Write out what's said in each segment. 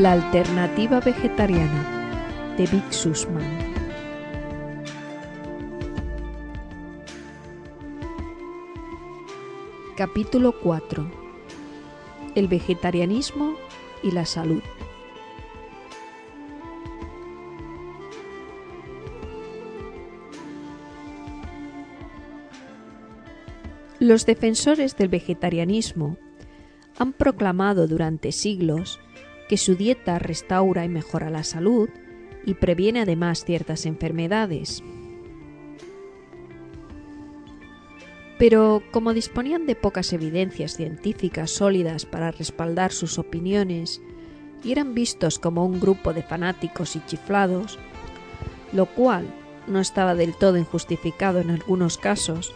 La alternativa vegetariana de Vic Sussman. Capítulo 4. El vegetarianismo y la salud. Los defensores del vegetarianismo han proclamado durante siglos que su dieta restaura y mejora la salud y previene además ciertas enfermedades. Pero como disponían de pocas evidencias científicas sólidas para respaldar sus opiniones y eran vistos como un grupo de fanáticos y chiflados, lo cual no estaba del todo injustificado en algunos casos,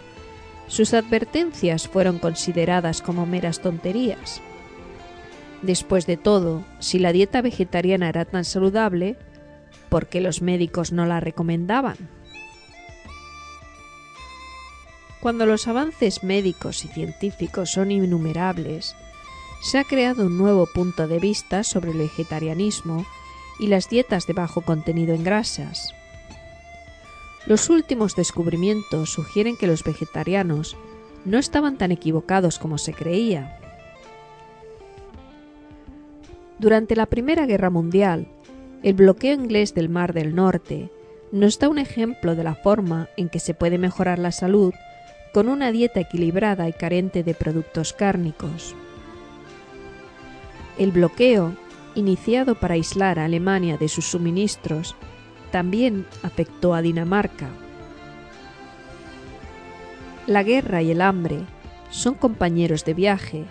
sus advertencias fueron consideradas como meras tonterías. Después de todo, si la dieta vegetariana era tan saludable, ¿por qué los médicos no la recomendaban? Cuando los avances médicos y científicos son innumerables, se ha creado un nuevo punto de vista sobre el vegetarianismo y las dietas de bajo contenido en grasas. Los últimos descubrimientos sugieren que los vegetarianos no estaban tan equivocados como se creía. Durante la Primera Guerra Mundial, el bloqueo inglés del Mar del Norte nos da un ejemplo de la forma en que se puede mejorar la salud con una dieta equilibrada y carente de productos cárnicos. El bloqueo, iniciado para aislar a Alemania de sus suministros, también afectó a Dinamarca. La guerra y el hambre son compañeros de viaje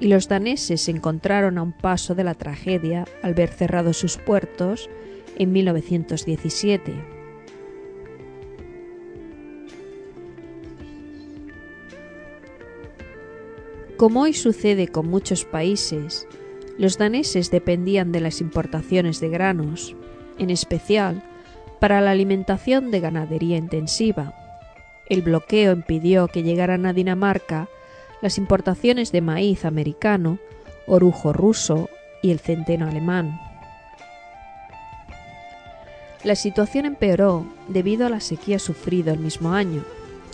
y los daneses se encontraron a un paso de la tragedia al ver cerrados sus puertos en 1917. Como hoy sucede con muchos países, los daneses dependían de las importaciones de granos, en especial para la alimentación de ganadería intensiva. El bloqueo impidió que llegaran a Dinamarca las importaciones de maíz americano, orujo ruso y el centeno alemán. La situación empeoró debido a la sequía sufrida el mismo año,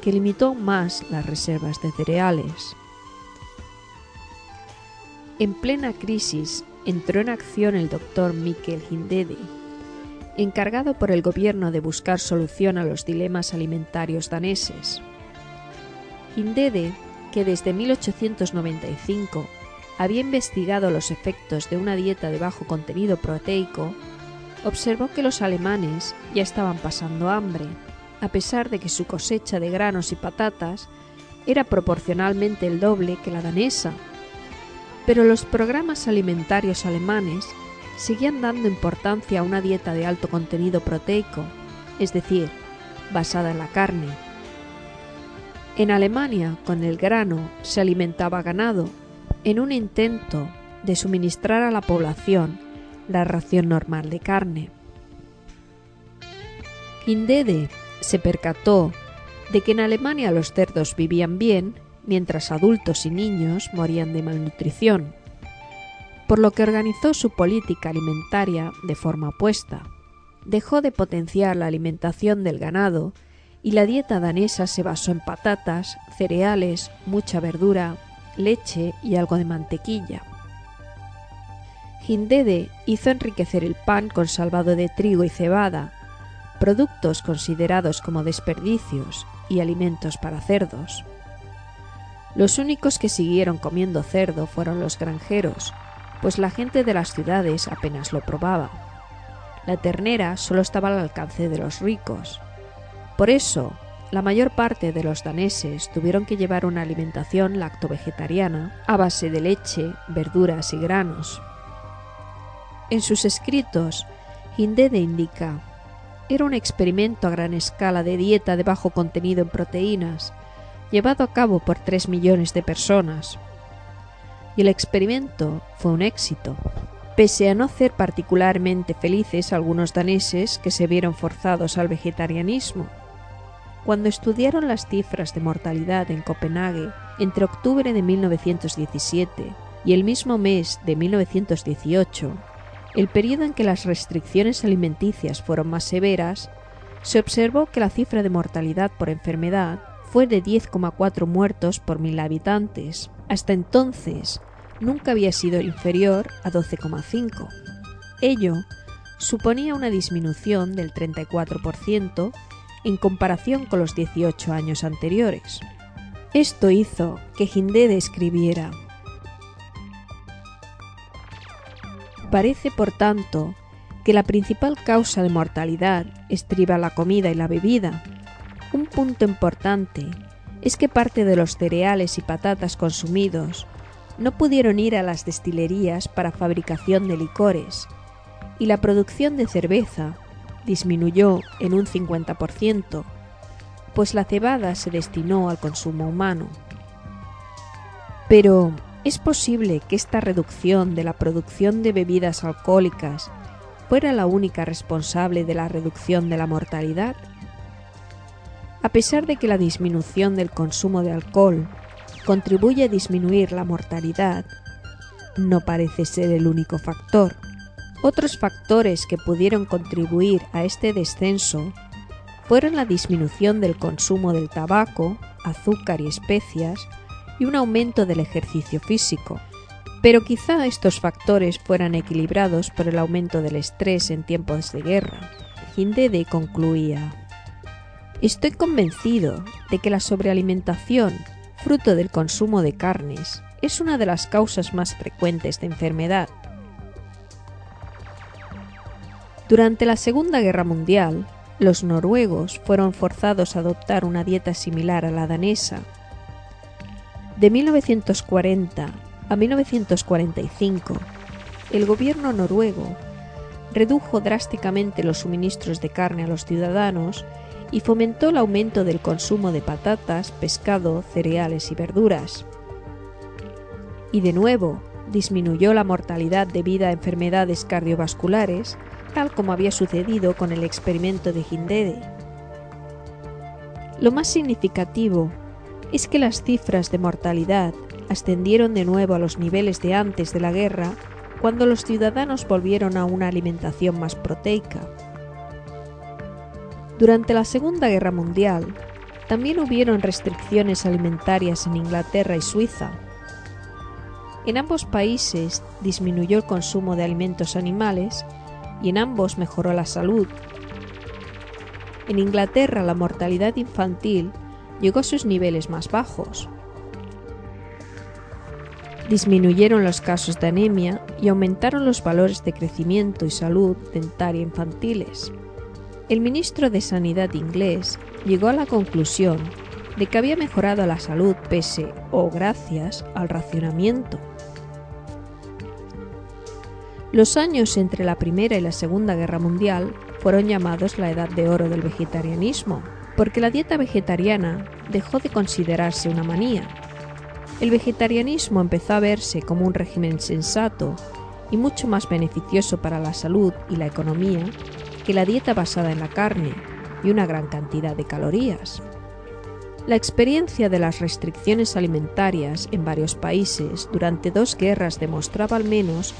que limitó más las reservas de cereales. En plena crisis entró en acción el doctor Mikkel Hindede, encargado por el gobierno de buscar solución a los dilemas alimentarios daneses. Hindede, que desde 1895 había investigado los efectos de una dieta de bajo contenido proteico, observó que los alemanes ya estaban pasando hambre, a pesar de que su cosecha de granos y patatas era proporcionalmente el doble que la danesa pero los programas alimentarios alemanes seguían dando importancia a una dieta de alto contenido proteico, es decir, basada en la carne. En Alemania, con el grano, se alimentaba ganado, en un intento de suministrar a la población la ración normal de carne. Hindede se percató de que en Alemania los cerdos vivían bien mientras adultos y niños morían de malnutrición, por lo que organizó su política alimentaria de forma opuesta. Dejó de potenciar la alimentación del ganado y la dieta danesa se basó en patatas, cereales, mucha verdura, leche y algo de mantequilla. Hindede hizo enriquecer el pan con salvado de trigo y cebada, productos considerados como desperdicios y alimentos para cerdos. Los únicos que siguieron comiendo cerdo fueron los granjeros, pues la gente de las ciudades apenas lo probaba. La ternera solo estaba al alcance de los ricos. Por eso, la mayor parte de los daneses tuvieron que llevar una alimentación lacto-vegetariana a base de leche, verduras y granos. En sus escritos, Hindede indica, era un experimento a gran escala de dieta de bajo contenido en proteínas, llevado a cabo por tres millones de personas. Y el experimento fue un éxito, pese a no hacer particularmente felices algunos daneses que se vieron forzados al vegetarianismo. Cuando estudiaron las cifras de mortalidad en Copenhague entre octubre de 1917 y el mismo mes de 1918, el periodo en que las restricciones alimenticias fueron más severas, se observó que la cifra de mortalidad por enfermedad fue de 10,4 muertos por mil habitantes. Hasta entonces, nunca había sido inferior a 12,5. Ello suponía una disminución del 34% en comparación con los 18 años anteriores. Esto hizo que Hindede escribiera Parece, por tanto, que la principal causa de mortalidad estriba la comida y la bebida. Un punto importante es que parte de los cereales y patatas consumidos no pudieron ir a las destilerías para fabricación de licores, y la producción de cerveza disminuyó en un 50%, pues la cebada se destinó al consumo humano. Pero, ¿es posible que esta reducción de la producción de bebidas alcohólicas fuera la única responsable de la reducción de la mortalidad? A pesar de que la disminución del consumo de alcohol contribuye a disminuir la mortalidad, no parece ser el único factor. Otros factores que pudieron contribuir a este descenso fueron la disminución del consumo del tabaco, azúcar y especias y un aumento del ejercicio físico. Pero quizá estos factores fueran equilibrados por el aumento del estrés en tiempos de guerra. Hindede concluía Estoy convencido de que la sobrealimentación, fruto del consumo de carnes, es una de las causas más frecuentes de enfermedad Durante la Segunda Guerra Mundial, los noruegos fueron forzados a adoptar una dieta similar a la danesa. De 1940 a 1945, el gobierno noruego redujo drásticamente los suministros de carne a los ciudadanos y fomentó el aumento del consumo de patatas, pescado, cereales y verduras. Y de nuevo, disminuyó la mortalidad debido a enfermedades cardiovasculares tal como había sucedido con el experimento de Hindede. Lo más significativo es que las cifras de mortalidad ascendieron de nuevo a los niveles de antes de la guerra cuando los ciudadanos volvieron a una alimentación más proteica. Durante la Segunda Guerra Mundial, también hubieron restricciones alimentarias en Inglaterra y Suiza. En ambos países disminuyó el consumo de alimentos animales y en ambos mejoró la salud. En Inglaterra la mortalidad infantil llegó a sus niveles más bajos. Disminuyeron los casos de anemia y aumentaron los valores de crecimiento y salud dentaria infantiles. El ministro de Sanidad inglés llegó a la conclusión de que había mejorado la salud pese o gracias al racionamiento. Los años entre la Primera y la Segunda Guerra Mundial fueron llamados la Edad de Oro del vegetarianismo, porque la dieta vegetariana dejó de considerarse una manía. El vegetarianismo empezó a verse como un régimen sensato y mucho más beneficioso para la salud y la economía que la dieta basada en la carne y una gran cantidad de calorías. La experiencia de las restricciones alimentarias en varios países durante dos guerras demostraba al menos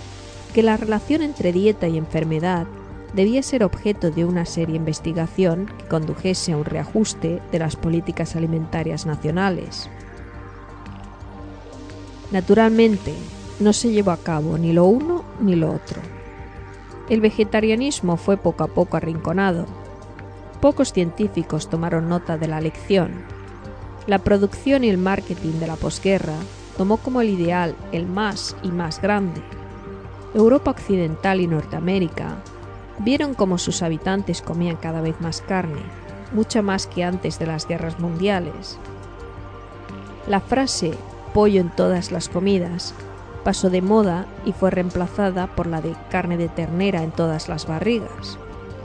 que la relación entre dieta y enfermedad debía ser objeto de una seria investigación que condujese a un reajuste de las políticas alimentarias nacionales. Naturalmente, no se llevó a cabo ni lo uno ni lo otro. El vegetarianismo fue poco a poco arrinconado. Pocos científicos tomaron nota de la lección. La producción y el marketing de la posguerra tomó como el ideal el más y más grande, Europa Occidental y Norteamérica vieron cómo sus habitantes comían cada vez más carne, mucha más que antes de las guerras mundiales. La frase pollo en todas las comidas pasó de moda y fue reemplazada por la de carne de ternera en todas las barrigas.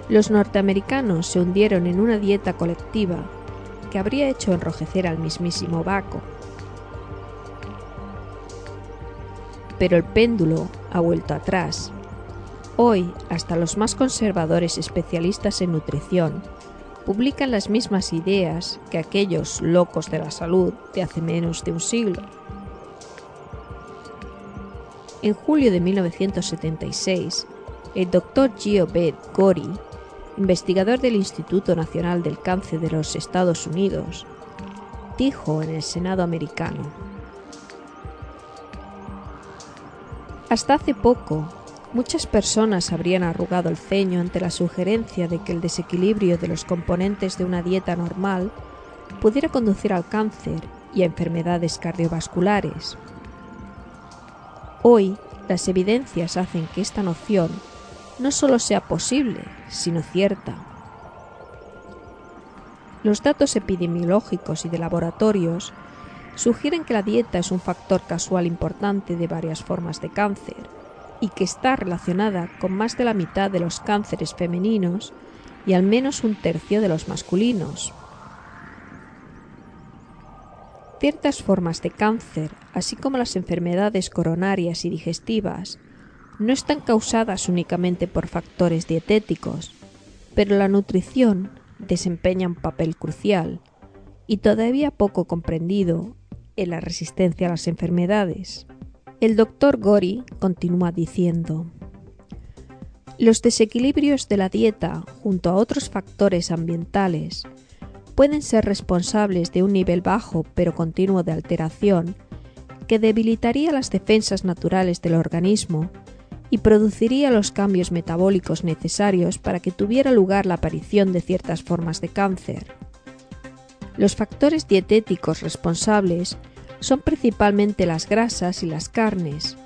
Los norteamericanos se hundieron en una dieta colectiva que habría hecho enrojecer al mismísimo Baco. Pero el péndulo ha vuelto atrás. Hoy, hasta los más conservadores especialistas en nutrición publican las mismas ideas que aquellos locos de la salud de hace menos de un siglo. En julio de 1976, el doctor Giobed Gori, investigador del Instituto Nacional del Cáncer de los Estados Unidos, dijo en el Senado americano. Hasta hace poco, muchas personas habrían arrugado el ceño ante la sugerencia de que el desequilibrio de los componentes de una dieta normal pudiera conducir al cáncer y a enfermedades cardiovasculares. Hoy, las evidencias hacen que esta noción no solo sea posible, sino cierta. Los datos epidemiológicos y de laboratorios sugieren que la dieta es un factor casual importante de varias formas de cáncer y que está relacionada con más de la mitad de los cánceres femeninos y al menos un tercio de los masculinos. Ciertas formas de cáncer, así como las enfermedades coronarias y digestivas, no están causadas únicamente por factores dietéticos, pero la nutrición desempeña un papel crucial y todavía poco comprendido en la resistencia a las enfermedades. El doctor Gori continúa diciendo, los desequilibrios de la dieta, junto a otros factores ambientales, pueden ser responsables de un nivel bajo pero continuo de alteración que debilitaría las defensas naturales del organismo y produciría los cambios metabólicos necesarios para que tuviera lugar la aparición de ciertas formas de cáncer. Los factores dietéticos responsables son principalmente las grasas y las carnes,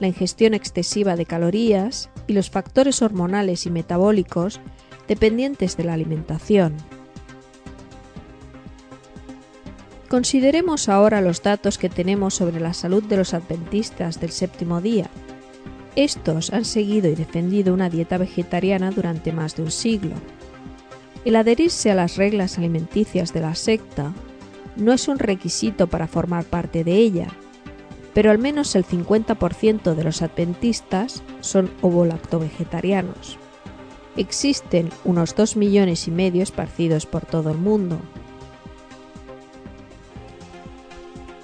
la ingestión excesiva de calorías y los factores hormonales y metabólicos dependientes de la alimentación. Consideremos ahora los datos que tenemos sobre la salud de los adventistas del séptimo día. Estos han seguido y defendido una dieta vegetariana durante más de un siglo. El adherirse a las reglas alimenticias de la secta no es un requisito para formar parte de ella, pero al menos el 50% de los adventistas son ovolacto-vegetarianos. Existen unos 2 millones y medio esparcidos por todo el mundo.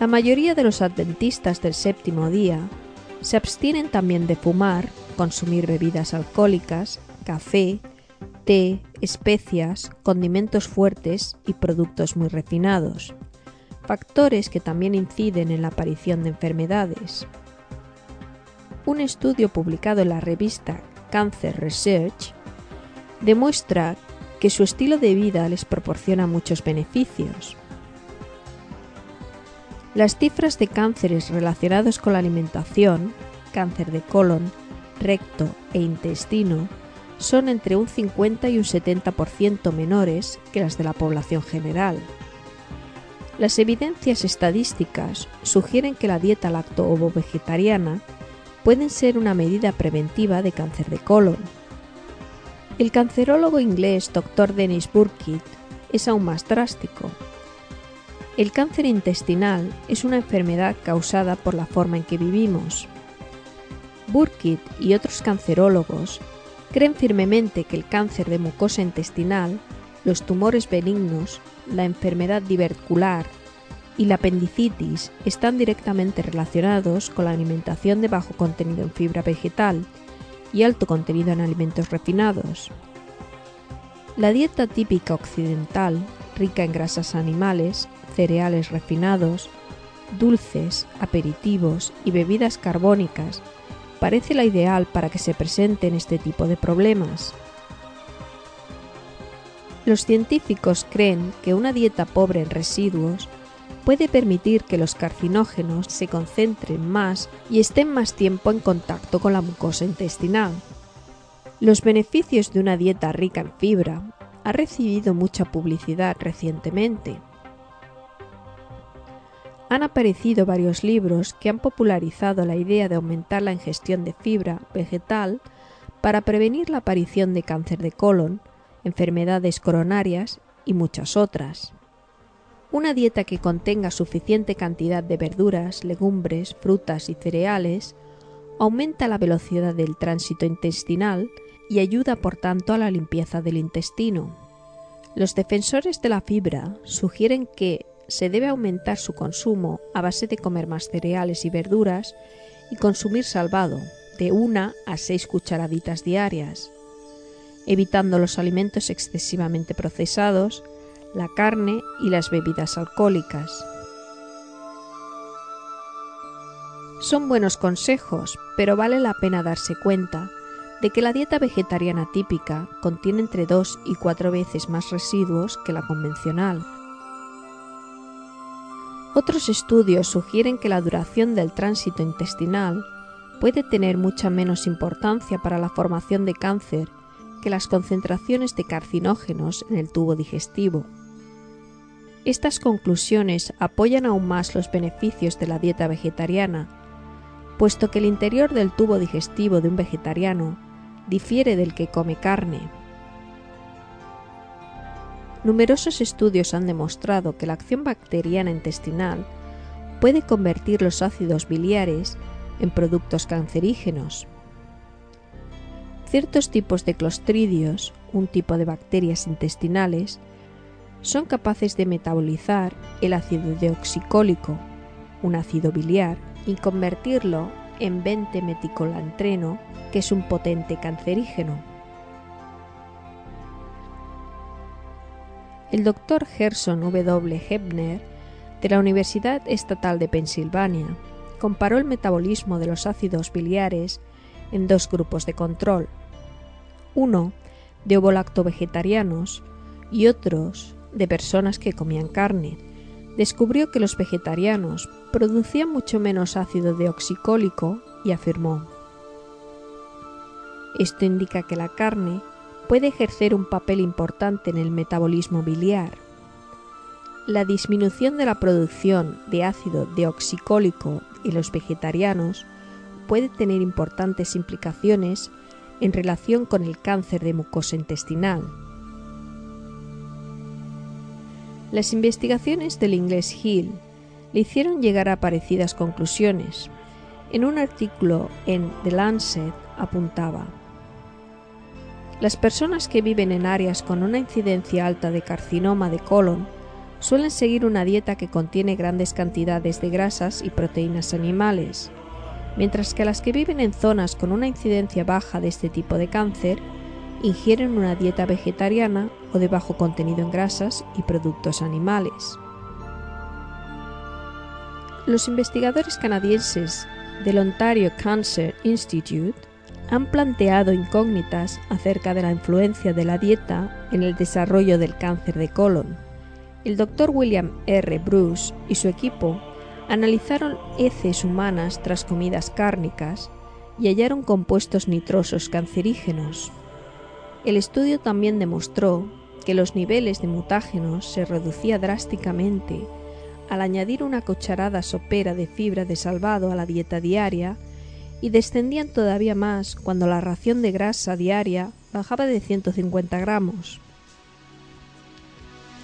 La mayoría de los adventistas del séptimo día se abstienen también de fumar, consumir bebidas alcohólicas, café, té, especias, condimentos fuertes y productos muy refinados, factores que también inciden en la aparición de enfermedades. Un estudio publicado en la revista Cancer Research demuestra que su estilo de vida les proporciona muchos beneficios. Las cifras de cánceres relacionados con la alimentación, cáncer de colon, recto e intestino, son entre un 50 y un 70% menores que las de la población general. Las evidencias estadísticas sugieren que la dieta lacto-ovo-vegetariana puede ser una medida preventiva de cáncer de colon. El cancerólogo inglés Dr. Dennis Burkitt es aún más drástico. El cáncer intestinal es una enfermedad causada por la forma en que vivimos. Burkitt y otros cancerólogos creen firmemente que el cáncer de mucosa intestinal, los tumores benignos, la enfermedad diverticular y la apendicitis están directamente relacionados con la alimentación de bajo contenido en fibra vegetal y alto contenido en alimentos refinados. La dieta típica occidental, rica en grasas animales, cereales refinados, dulces, aperitivos y bebidas carbónicas, parece la ideal para que se presenten este tipo de problemas. Los científicos creen que una dieta pobre en residuos puede permitir que los carcinógenos se concentren más y estén más tiempo en contacto con la mucosa intestinal. Los beneficios de una dieta rica en fibra ha recibido mucha publicidad recientemente han aparecido varios libros que han popularizado la idea de aumentar la ingestión de fibra vegetal para prevenir la aparición de cáncer de colon, enfermedades coronarias y muchas otras. Una dieta que contenga suficiente cantidad de verduras, legumbres, frutas y cereales aumenta la velocidad del tránsito intestinal y ayuda por tanto a la limpieza del intestino. Los defensores de la fibra sugieren que se debe aumentar su consumo a base de comer más cereales y verduras y consumir salvado, de una a seis cucharaditas diarias, evitando los alimentos excesivamente procesados, la carne y las bebidas alcohólicas. Son buenos consejos, pero vale la pena darse cuenta de que la dieta vegetariana típica contiene entre dos y cuatro veces más residuos que la convencional. Otros estudios sugieren que la duración del tránsito intestinal puede tener mucha menos importancia para la formación de cáncer que las concentraciones de carcinógenos en el tubo digestivo. Estas conclusiones apoyan aún más los beneficios de la dieta vegetariana, puesto que el interior del tubo digestivo de un vegetariano difiere del que come carne. Numerosos estudios han demostrado que la acción bacteriana intestinal puede convertir los ácidos biliares en productos cancerígenos. Ciertos tipos de clostridios, un tipo de bacterias intestinales, son capaces de metabolizar el ácido deoxicólico, un ácido biliar, y convertirlo en 20-meticolantreno, que es un potente cancerígeno. El doctor Gerson W. Hebner, de la Universidad Estatal de Pensilvania, comparó el metabolismo de los ácidos biliares en dos grupos de control, uno de ovolacto-vegetarianos y otros de personas que comían carne. Descubrió que los vegetarianos producían mucho menos ácido deoxicólico y afirmó, esto indica que la carne puede ejercer un papel importante en el metabolismo biliar. La disminución de la producción de ácido deoxicólico en los vegetarianos puede tener importantes implicaciones en relación con el cáncer de mucosa intestinal. Las investigaciones del inglés Hill le hicieron llegar a parecidas conclusiones. En un artículo en The Lancet apuntaba las personas que viven en áreas con una incidencia alta de carcinoma de colon suelen seguir una dieta que contiene grandes cantidades de grasas y proteínas animales, mientras que las que viven en zonas con una incidencia baja de este tipo de cáncer ingieren una dieta vegetariana o de bajo contenido en grasas y productos animales. Los investigadores canadienses del Ontario Cancer Institute han planteado incógnitas acerca de la influencia de la dieta en el desarrollo del cáncer de colon. El doctor William R. Bruce y su equipo analizaron heces humanas tras comidas cárnicas y hallaron compuestos nitrosos cancerígenos. El estudio también demostró que los niveles de mutágenos se reducía drásticamente al añadir una cucharada sopera de fibra de salvado a la dieta diaria y descendían todavía más cuando la ración de grasa diaria bajaba de 150 gramos.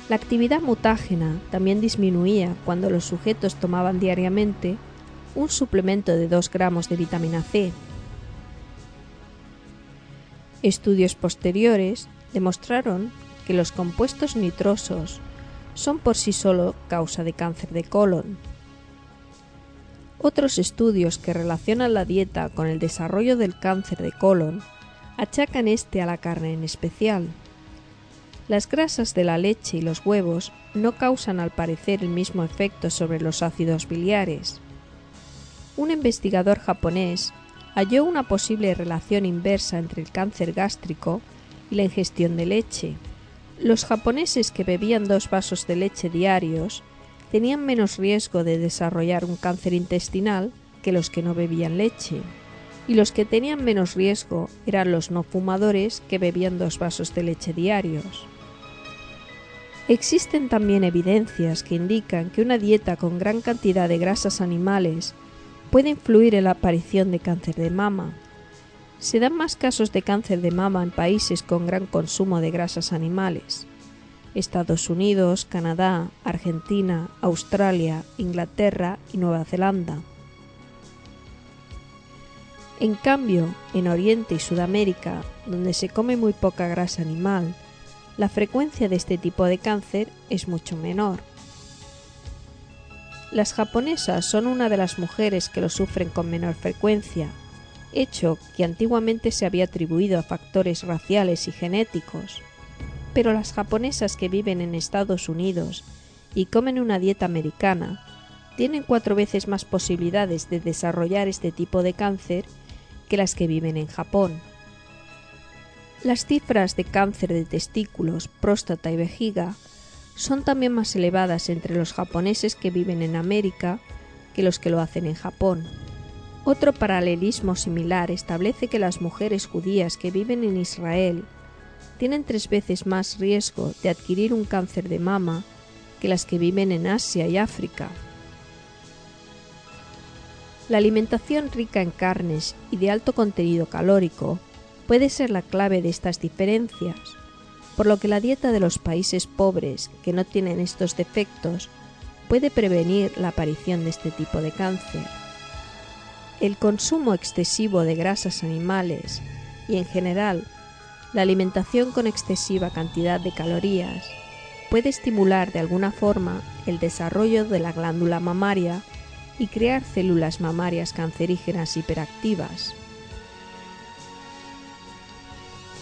La actividad mutágena también disminuía cuando los sujetos tomaban diariamente un suplemento de 2 gramos de vitamina C. Estudios posteriores demostraron que los compuestos nitrosos son por sí solo causa de cáncer de colon otros estudios que relacionan la dieta con el desarrollo del cáncer de colon achacan este a la carne en especial. Las grasas de la leche y los huevos no causan al parecer el mismo efecto sobre los ácidos biliares. Un investigador japonés halló una posible relación inversa entre el cáncer gástrico y la ingestión de leche. Los japoneses que bebían dos vasos de leche diarios tenían menos riesgo de desarrollar un cáncer intestinal que los que no bebían leche, y los que tenían menos riesgo eran los no fumadores que bebían dos vasos de leche diarios. Existen también evidencias que indican que una dieta con gran cantidad de grasas animales puede influir en la aparición de cáncer de mama. Se dan más casos de cáncer de mama en países con gran consumo de grasas animales. Estados Unidos, Canadá, Argentina, Australia, Inglaterra y Nueva Zelanda. En cambio, en Oriente y Sudamérica, donde se come muy poca grasa animal, la frecuencia de este tipo de cáncer es mucho menor. Las japonesas son una de las mujeres que lo sufren con menor frecuencia, hecho que antiguamente se había atribuido a factores raciales y genéticos. Pero las japonesas que viven en Estados Unidos y comen una dieta americana tienen cuatro veces más posibilidades de desarrollar este tipo de cáncer que las que viven en Japón. Las cifras de cáncer de testículos, próstata y vejiga son también más elevadas entre los japoneses que viven en América que los que lo hacen en Japón. Otro paralelismo similar establece que las mujeres judías que viven en Israel tienen tres veces más riesgo de adquirir un cáncer de mama que las que viven en Asia y África. La alimentación rica en carnes y de alto contenido calórico puede ser la clave de estas diferencias, por lo que la dieta de los países pobres que no tienen estos defectos puede prevenir la aparición de este tipo de cáncer. El consumo excesivo de grasas animales y en general la alimentación con excesiva cantidad de calorías puede estimular de alguna forma el desarrollo de la glándula mamaria y crear células mamarias cancerígenas hiperactivas.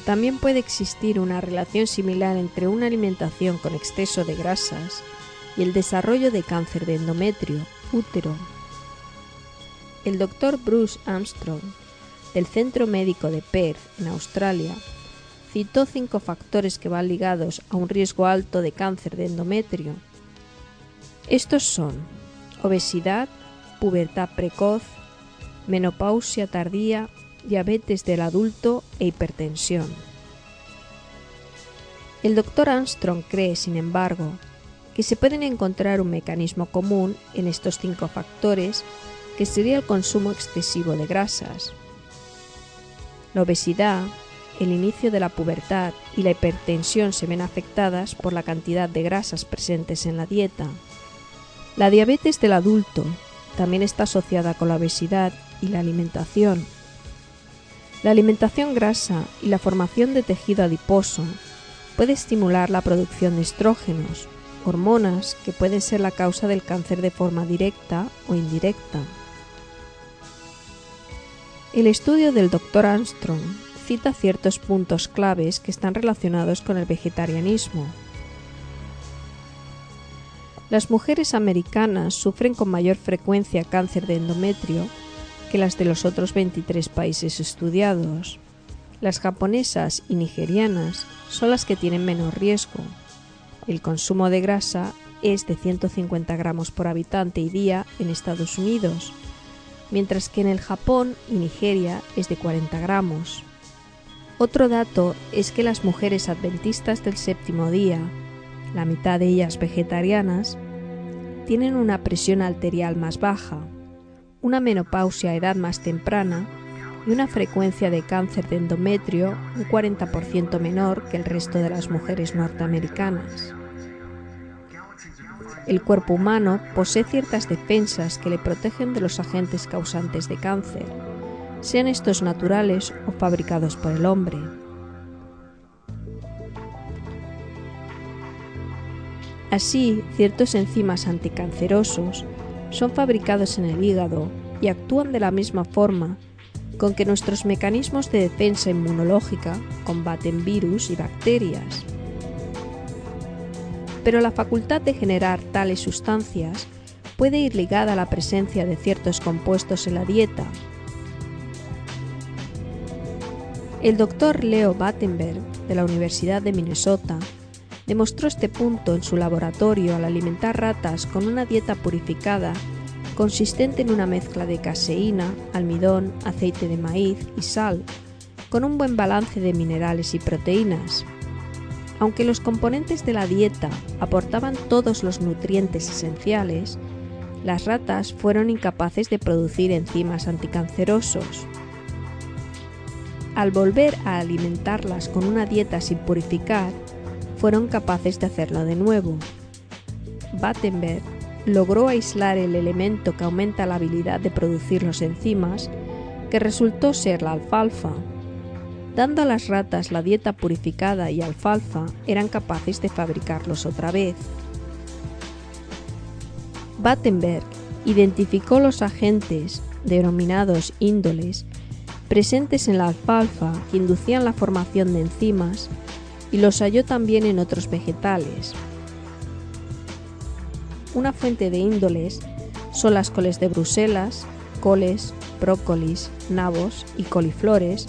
También puede existir una relación similar entre una alimentación con exceso de grasas y el desarrollo de cáncer de endometrio, útero, el doctor Bruce Armstrong, del Centro Médico de Perth, en Australia, citó cinco factores que van ligados a un riesgo alto de cáncer de endometrio. Estos son obesidad, pubertad precoz, menopausia tardía, diabetes del adulto e hipertensión. El doctor Armstrong cree, sin embargo, que se pueden encontrar un mecanismo común en estos cinco factores que sería el consumo excesivo de grasas. La obesidad, el inicio de la pubertad y la hipertensión se ven afectadas por la cantidad de grasas presentes en la dieta. La diabetes del adulto también está asociada con la obesidad y la alimentación. La alimentación grasa y la formación de tejido adiposo puede estimular la producción de estrógenos, hormonas que pueden ser la causa del cáncer de forma directa o indirecta. El estudio del Dr. Armstrong ciertos puntos claves que están relacionados con el vegetarianismo. Las mujeres americanas sufren con mayor frecuencia cáncer de endometrio que las de los otros 23 países estudiados. Las japonesas y nigerianas son las que tienen menos riesgo. El consumo de grasa es de 150 gramos por habitante y día en Estados Unidos, mientras que en el Japón y Nigeria es de 40 gramos. Otro dato es que las mujeres adventistas del séptimo día, la mitad de ellas vegetarianas, tienen una presión arterial más baja, una menopausia a edad más temprana y una frecuencia de cáncer de endometrio un 40% menor que el resto de las mujeres norteamericanas. El cuerpo humano posee ciertas defensas que le protegen de los agentes causantes de cáncer, sean estos naturales o fabricados por el hombre. Así, ciertos enzimas anticancerosos son fabricados en el hígado y actúan de la misma forma con que nuestros mecanismos de defensa inmunológica combaten virus y bacterias pero la facultad de generar tales sustancias puede ir ligada a la presencia de ciertos compuestos en la dieta. El doctor Leo Battenberg, de la Universidad de Minnesota, demostró este punto en su laboratorio al alimentar ratas con una dieta purificada consistente en una mezcla de caseína, almidón, aceite de maíz y sal, con un buen balance de minerales y proteínas. Aunque los componentes de la dieta aportaban todos los nutrientes esenciales, las ratas fueron incapaces de producir enzimas anticancerosos. Al volver a alimentarlas con una dieta sin purificar, fueron capaces de hacerlo de nuevo. Battenberg logró aislar el elemento que aumenta la habilidad de producir los enzimas, que resultó ser la alfalfa, Dando a las ratas la dieta purificada y alfalfa, eran capaces de fabricarlos otra vez. Battenberg identificó los agentes, denominados índoles, presentes en la alfalfa que inducían la formación de enzimas y los halló también en otros vegetales. Una fuente de índoles son las coles de Bruselas, coles, brócolis, nabos y coliflores,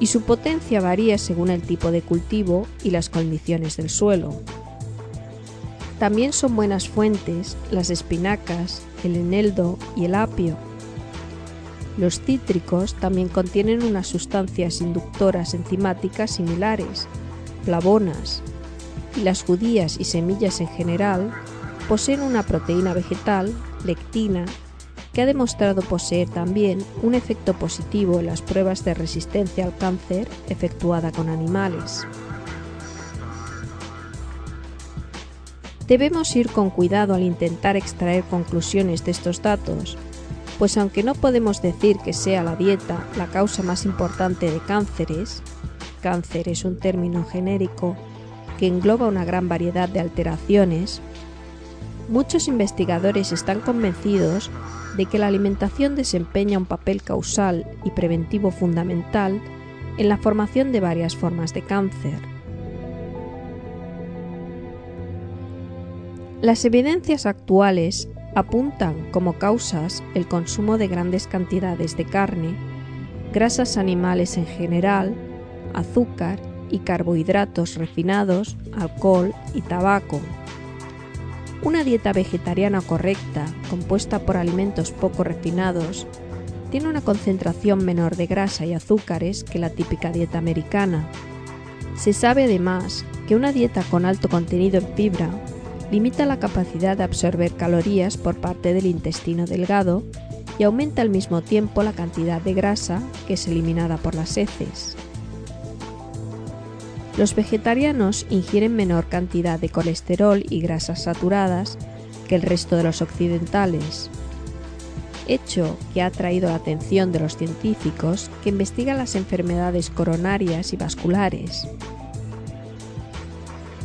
y su potencia varía según el tipo de cultivo y las condiciones del suelo. También son buenas fuentes las espinacas, el eneldo y el apio. Los cítricos también contienen unas sustancias inductoras enzimáticas similares, flavonas, y las judías y semillas en general poseen una proteína vegetal, lectina, que ha demostrado poseer también un efecto positivo en las pruebas de resistencia al cáncer efectuada con animales. Debemos ir con cuidado al intentar extraer conclusiones de estos datos, pues aunque no podemos decir que sea la dieta la causa más importante de cánceres, cáncer es un término genérico que engloba una gran variedad de alteraciones, muchos investigadores están convencidos de que la alimentación desempeña un papel causal y preventivo fundamental en la formación de varias formas de cáncer. Las evidencias actuales apuntan como causas el consumo de grandes cantidades de carne, grasas animales en general, azúcar y carbohidratos refinados, alcohol y tabaco. Una dieta vegetariana correcta, compuesta por alimentos poco refinados, tiene una concentración menor de grasa y azúcares que la típica dieta americana. Se sabe además que una dieta con alto contenido en fibra limita la capacidad de absorber calorías por parte del intestino delgado y aumenta al mismo tiempo la cantidad de grasa que es eliminada por las heces. Los vegetarianos ingieren menor cantidad de colesterol y grasas saturadas que el resto de los occidentales, hecho que ha atraído la atención de los científicos que investigan las enfermedades coronarias y vasculares.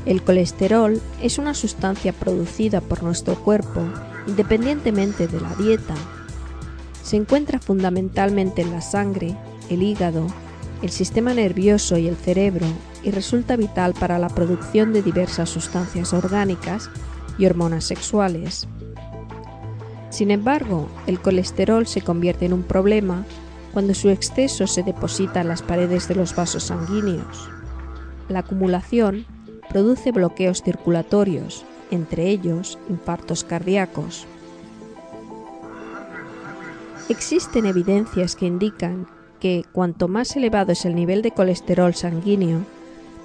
El colesterol es una sustancia producida por nuestro cuerpo independientemente de la dieta. Se encuentra fundamentalmente en la sangre, el hígado, el sistema nervioso y el cerebro y resulta vital para la producción de diversas sustancias orgánicas y hormonas sexuales. Sin embargo, el colesterol se convierte en un problema cuando su exceso se deposita en las paredes de los vasos sanguíneos. La acumulación produce bloqueos circulatorios, entre ellos infartos cardíacos. Existen evidencias que indican que cuanto más elevado es el nivel de colesterol sanguíneo,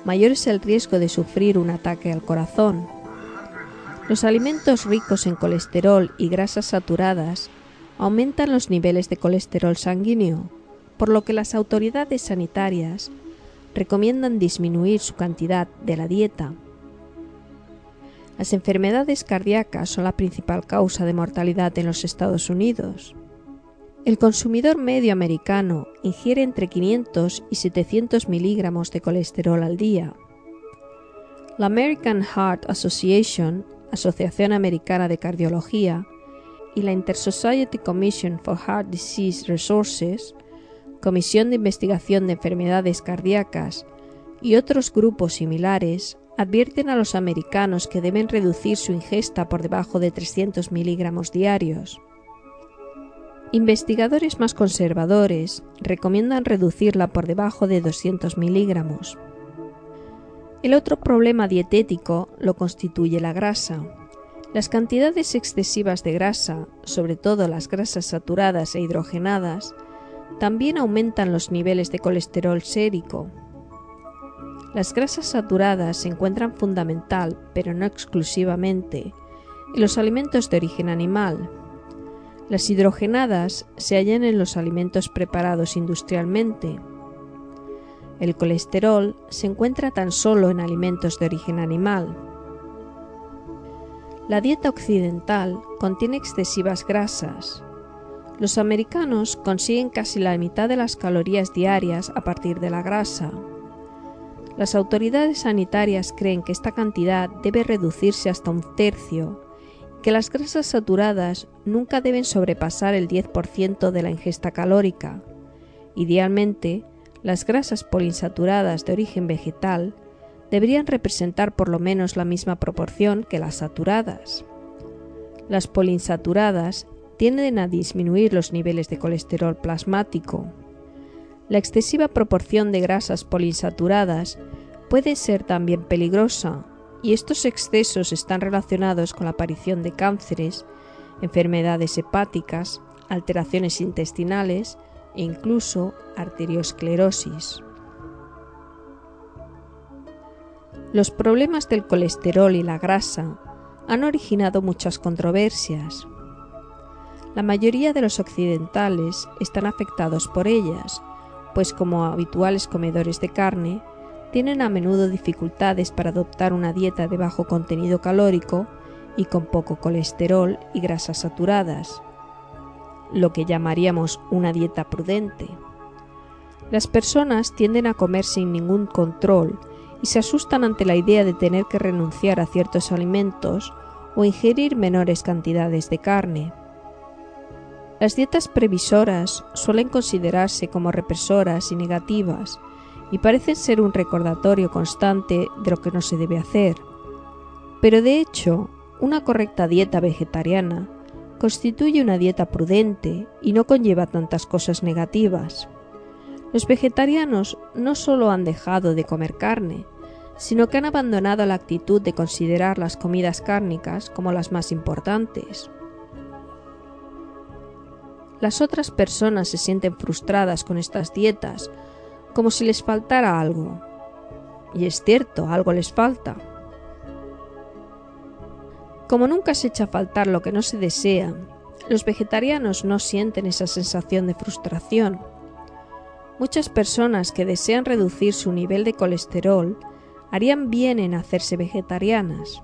mayor es el riesgo de sufrir un ataque al corazón. Los alimentos ricos en colesterol y grasas saturadas aumentan los niveles de colesterol sanguíneo, por lo que las autoridades sanitarias recomiendan disminuir su cantidad de la dieta. Las enfermedades cardíacas son la principal causa de mortalidad en los Estados Unidos. El consumidor medio americano ingiere entre 500 y 700 miligramos de colesterol al día. La American Heart Association, Asociación Americana de Cardiología, y la Intersociety Commission for Heart Disease Resources Comisión de Investigación de Enfermedades Cardíacas y otros grupos similares advierten a los americanos que deben reducir su ingesta por debajo de 300 miligramos diarios. Investigadores más conservadores recomiendan reducirla por debajo de 200 miligramos. El otro problema dietético lo constituye la grasa. Las cantidades excesivas de grasa, sobre todo las grasas saturadas e hidrogenadas, también aumentan los niveles de colesterol sérico. Las grasas saturadas se encuentran fundamental, pero no exclusivamente, en los alimentos de origen animal. Las hidrogenadas se hallan en los alimentos preparados industrialmente. El colesterol se encuentra tan solo en alimentos de origen animal. La dieta occidental contiene excesivas grasas, los americanos consiguen casi la mitad de las calorías diarias a partir de la grasa. Las autoridades sanitarias creen que esta cantidad debe reducirse hasta un tercio que las grasas saturadas nunca deben sobrepasar el 10% de la ingesta calórica, Idealmente, las grasas poliinsaturadas de origen vegetal deberían representar por lo menos la misma proporción que las saturadas. Las poliinsaturadas tienden a disminuir los niveles de colesterol plasmático. La excesiva proporción de grasas poliinsaturadas puede ser también peligrosa, y estos excesos están relacionados con la aparición de cánceres, enfermedades hepáticas, alteraciones intestinales e incluso arteriosclerosis. Los problemas del colesterol y la grasa han originado muchas controversias. La mayoría de los occidentales están afectados por ellas, pues como habituales comedores de carne, tienen a menudo dificultades para adoptar una dieta de bajo contenido calórico y con poco colesterol y grasas saturadas, lo que llamaríamos una dieta prudente. Las personas tienden a comer sin ningún control y se asustan ante la idea de tener que renunciar a ciertos alimentos o ingerir menores cantidades de carne. Las dietas previsoras suelen considerarse como represoras y negativas y parecen ser un recordatorio constante de lo que no se debe hacer. Pero de hecho, una correcta dieta vegetariana constituye una dieta prudente y no conlleva tantas cosas negativas. Los vegetarianos no solo han dejado de comer carne, sino que han abandonado la actitud de considerar las comidas cárnicas como las más importantes. Las otras personas se sienten frustradas con estas dietas, como si les faltara algo. Y es cierto, algo les falta. Como nunca se echa a faltar lo que no se desea, los vegetarianos no sienten esa sensación de frustración. Muchas personas que desean reducir su nivel de colesterol harían bien en hacerse vegetarianas.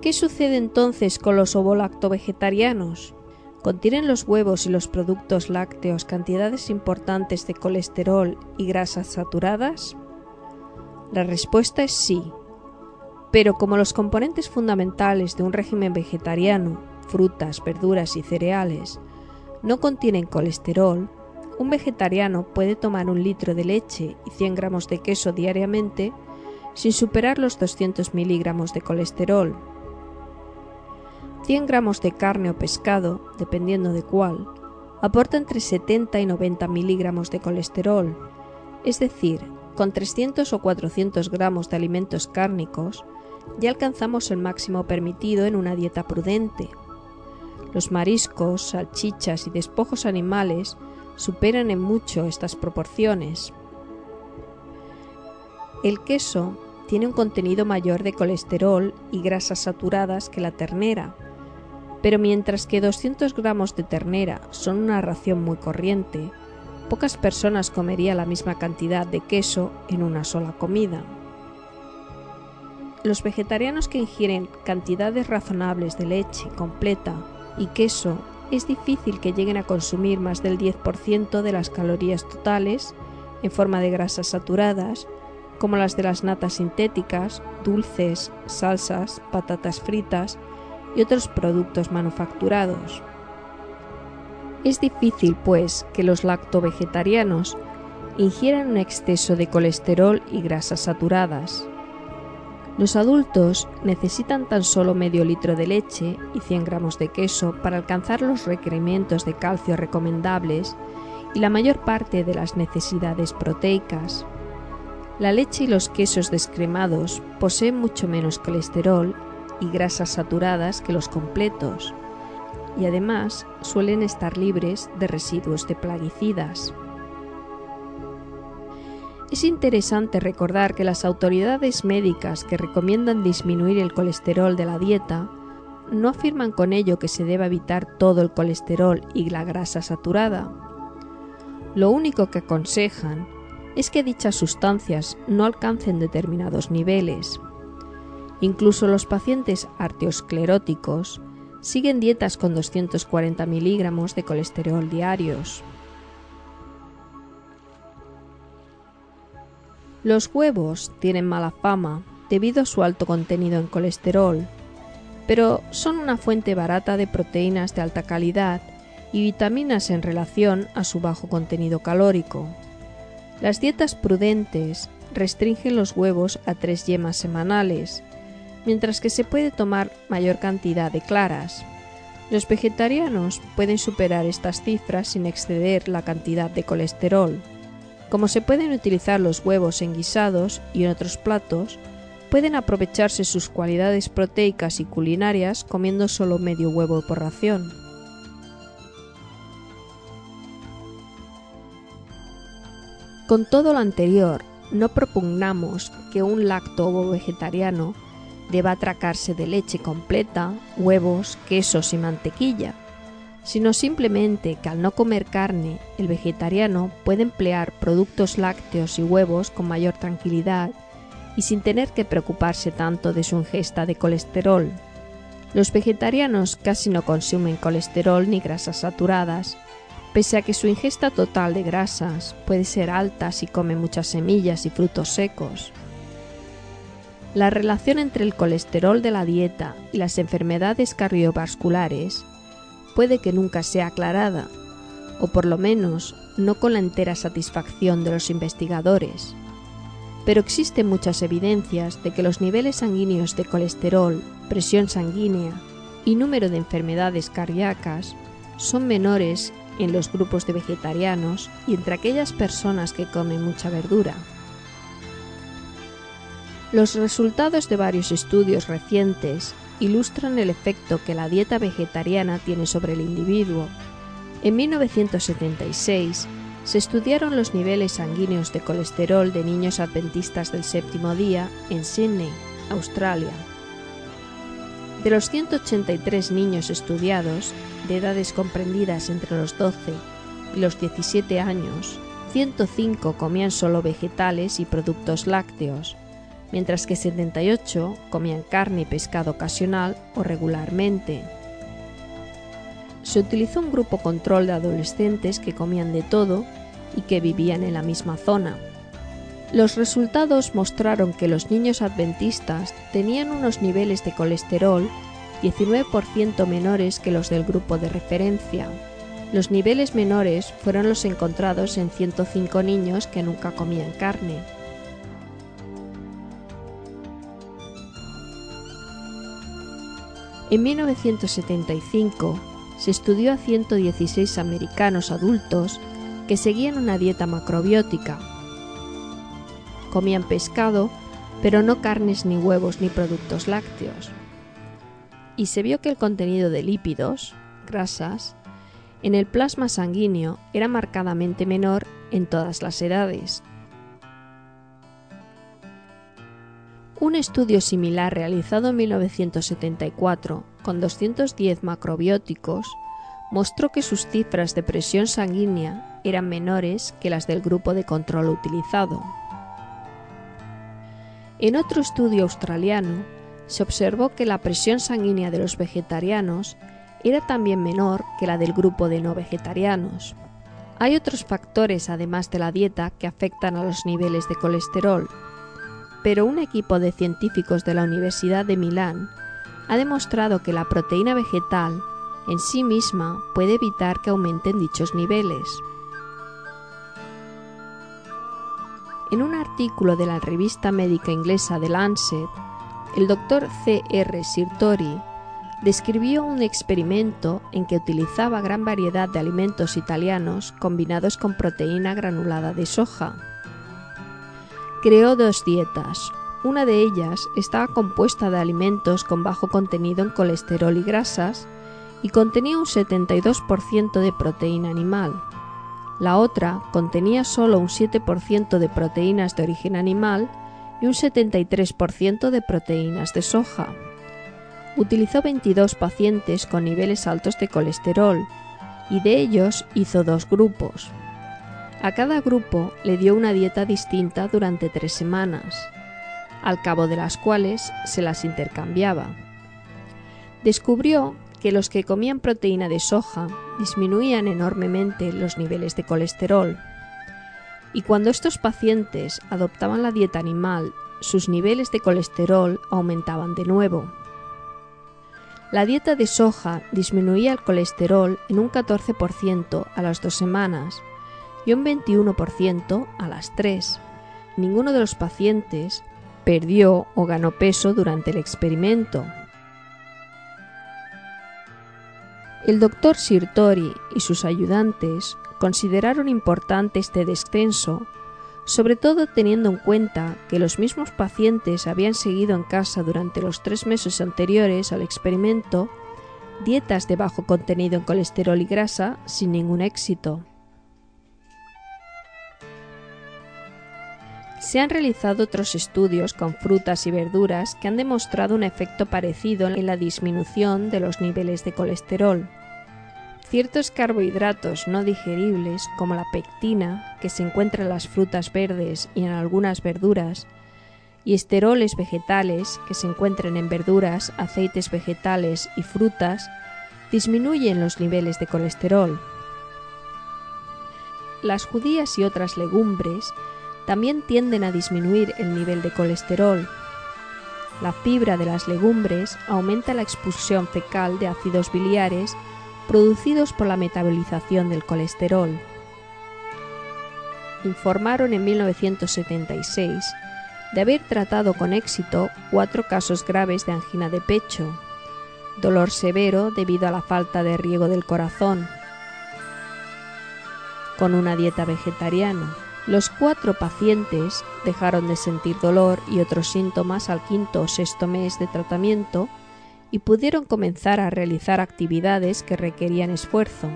¿Qué sucede entonces con los ovolacto-vegetarianos? ¿Contienen los huevos y los productos lácteos cantidades importantes de colesterol y grasas saturadas? La respuesta es sí, pero como los componentes fundamentales de un régimen vegetariano, frutas, verduras y cereales, no contienen colesterol, un vegetariano puede tomar un litro de leche y 100 gramos de queso diariamente sin superar los 200 miligramos de colesterol. 100 gramos de carne o pescado, dependiendo de cuál, aporta entre 70 y 90 miligramos de colesterol, es decir, con 300 o 400 gramos de alimentos cárnicos, ya alcanzamos el máximo permitido en una dieta prudente. Los mariscos, salchichas y despojos animales superan en mucho estas proporciones. El queso tiene un contenido mayor de colesterol y grasas saturadas que la ternera, pero mientras que 200 gramos de ternera son una ración muy corriente, pocas personas comerían la misma cantidad de queso en una sola comida. Los vegetarianos que ingieren cantidades razonables de leche completa y queso es difícil que lleguen a consumir más del 10% de las calorías totales en forma de grasas saturadas, como las de las natas sintéticas, dulces, salsas, patatas fritas y otros productos manufacturados. Es difícil, pues, que los lacto-vegetarianos ingieran un exceso de colesterol y grasas saturadas. Los adultos necesitan tan solo medio litro de leche y 100 gramos de queso para alcanzar los requerimientos de calcio recomendables y la mayor parte de las necesidades proteicas. La leche y los quesos descremados poseen mucho menos colesterol y grasas saturadas que los completos, y además suelen estar libres de residuos de plaguicidas. Es interesante recordar que las autoridades médicas que recomiendan disminuir el colesterol de la dieta no afirman con ello que se deba evitar todo el colesterol y la grasa saturada. Lo único que aconsejan es que dichas sustancias no alcancen determinados niveles. Incluso los pacientes arterioscleróticos siguen dietas con 240 miligramos de colesterol diarios. Los huevos tienen mala fama debido a su alto contenido en colesterol, pero son una fuente barata de proteínas de alta calidad y vitaminas en relación a su bajo contenido calórico. Las dietas prudentes restringen los huevos a tres yemas semanales, mientras que se puede tomar mayor cantidad de claras. Los vegetarianos pueden superar estas cifras sin exceder la cantidad de colesterol. Como se pueden utilizar los huevos en guisados y en otros platos, pueden aprovecharse sus cualidades proteicas y culinarias comiendo solo medio huevo por ración. Con todo lo anterior, no propugnamos que un lacto vegetariano deba atracarse de leche completa, huevos, quesos y mantequilla, sino simplemente que al no comer carne, el vegetariano puede emplear productos lácteos y huevos con mayor tranquilidad y sin tener que preocuparse tanto de su ingesta de colesterol. Los vegetarianos casi no consumen colesterol ni grasas saturadas, pese a que su ingesta total de grasas puede ser alta si come muchas semillas y frutos secos. La relación entre el colesterol de la dieta y las enfermedades cardiovasculares puede que nunca sea aclarada, o por lo menos no con la entera satisfacción de los investigadores. Pero existen muchas evidencias de que los niveles sanguíneos de colesterol, presión sanguínea y número de enfermedades cardíacas son menores en los grupos de vegetarianos y entre aquellas personas que comen mucha verdura. Los resultados de varios estudios recientes ilustran el efecto que la dieta vegetariana tiene sobre el individuo. En 1976 se estudiaron los niveles sanguíneos de colesterol de niños adventistas del séptimo día en Sydney, Australia. De los 183 niños estudiados, de edades comprendidas entre los 12 y los 17 años, 105 comían solo vegetales y productos lácteos, mientras que 78 comían carne y pescado ocasional o regularmente. Se utilizó un grupo control de adolescentes que comían de todo y que vivían en la misma zona. Los resultados mostraron que los niños adventistas tenían unos niveles de colesterol 19% menores que los del grupo de referencia. Los niveles menores fueron los encontrados en 105 niños que nunca comían carne. En 1975 se estudió a 116 americanos adultos que seguían una dieta macrobiótica. Comían pescado, pero no carnes ni huevos ni productos lácteos. Y se vio que el contenido de lípidos, grasas, en el plasma sanguíneo era marcadamente menor en todas las edades, Un estudio similar realizado en 1974 con 210 macrobióticos mostró que sus cifras de presión sanguínea eran menores que las del grupo de control utilizado. En otro estudio australiano se observó que la presión sanguínea de los vegetarianos era también menor que la del grupo de no vegetarianos. Hay otros factores además de la dieta que afectan a los niveles de colesterol, pero un equipo de científicos de la Universidad de Milán ha demostrado que la proteína vegetal en sí misma puede evitar que aumenten dichos niveles. En un artículo de la revista médica inglesa The Lancet, el doctor C. R. Sirtori describió un experimento en que utilizaba gran variedad de alimentos italianos combinados con proteína granulada de soja creó dos dietas. Una de ellas estaba compuesta de alimentos con bajo contenido en colesterol y grasas y contenía un 72% de proteína animal. La otra contenía solo un 7% de proteínas de origen animal y un 73% de proteínas de soja. Utilizó 22 pacientes con niveles altos de colesterol y de ellos hizo dos grupos. A cada grupo le dio una dieta distinta durante tres semanas, al cabo de las cuales se las intercambiaba. Descubrió que los que comían proteína de soja disminuían enormemente los niveles de colesterol, y cuando estos pacientes adoptaban la dieta animal, sus niveles de colesterol aumentaban de nuevo. La dieta de soja disminuía el colesterol en un 14% a las dos semanas y un 21% a las tres. Ninguno de los pacientes perdió o ganó peso durante el experimento. El doctor Sirtori y sus ayudantes consideraron importante este descenso, sobre todo teniendo en cuenta que los mismos pacientes habían seguido en casa durante los tres meses anteriores al experimento dietas de bajo contenido en colesterol y grasa sin ningún éxito. Se han realizado otros estudios con frutas y verduras que han demostrado un efecto parecido en la disminución de los niveles de colesterol. Ciertos carbohidratos no digeribles, como la pectina, que se encuentra en las frutas verdes y en algunas verduras, y esteroles vegetales, que se encuentran en verduras, aceites vegetales y frutas, disminuyen los niveles de colesterol. Las judías y otras legumbres también tienden a disminuir el nivel de colesterol. La fibra de las legumbres aumenta la expulsión fecal de ácidos biliares producidos por la metabolización del colesterol. Informaron en 1976 de haber tratado con éxito cuatro casos graves de angina de pecho, dolor severo debido a la falta de riego del corazón, con una dieta vegetariana. Los cuatro pacientes dejaron de sentir dolor y otros síntomas al quinto o sexto mes de tratamiento y pudieron comenzar a realizar actividades que requerían esfuerzo.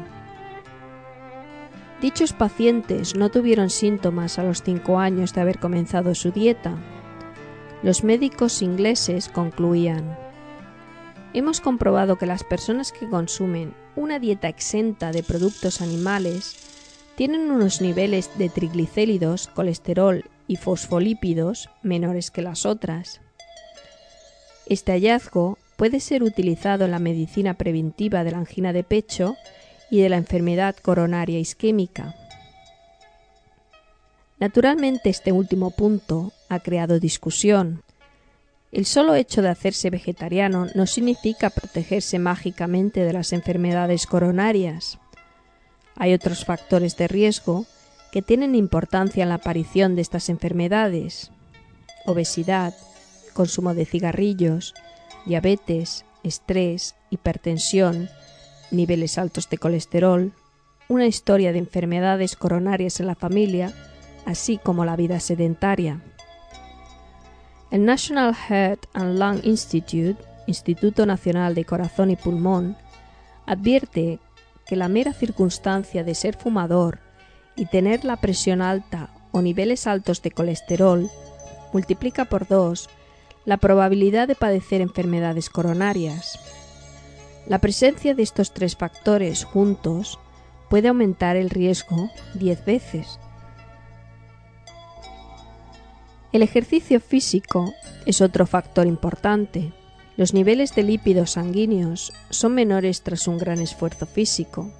Dichos pacientes no tuvieron síntomas a los cinco años de haber comenzado su dieta. Los médicos ingleses concluían, Hemos comprobado que las personas que consumen una dieta exenta de productos animales tienen unos niveles de triglicéridos, colesterol y fosfolípidos menores que las otras. Este hallazgo puede ser utilizado en la medicina preventiva de la angina de pecho y de la enfermedad coronaria isquémica. Naturalmente este último punto ha creado discusión. El solo hecho de hacerse vegetariano no significa protegerse mágicamente de las enfermedades coronarias. Hay otros factores de riesgo que tienen importancia en la aparición de estas enfermedades. Obesidad, consumo de cigarrillos, diabetes, estrés, hipertensión, niveles altos de colesterol, una historia de enfermedades coronarias en la familia, así como la vida sedentaria. El National Heart and Lung Institute, Instituto Nacional de Corazón y Pulmón, advierte que la mera circunstancia de ser fumador y tener la presión alta o niveles altos de colesterol multiplica por dos la probabilidad de padecer enfermedades coronarias. La presencia de estos tres factores juntos puede aumentar el riesgo 10 veces. El ejercicio físico es otro factor importante. Los niveles de lípidos sanguíneos son menores tras un gran esfuerzo físico.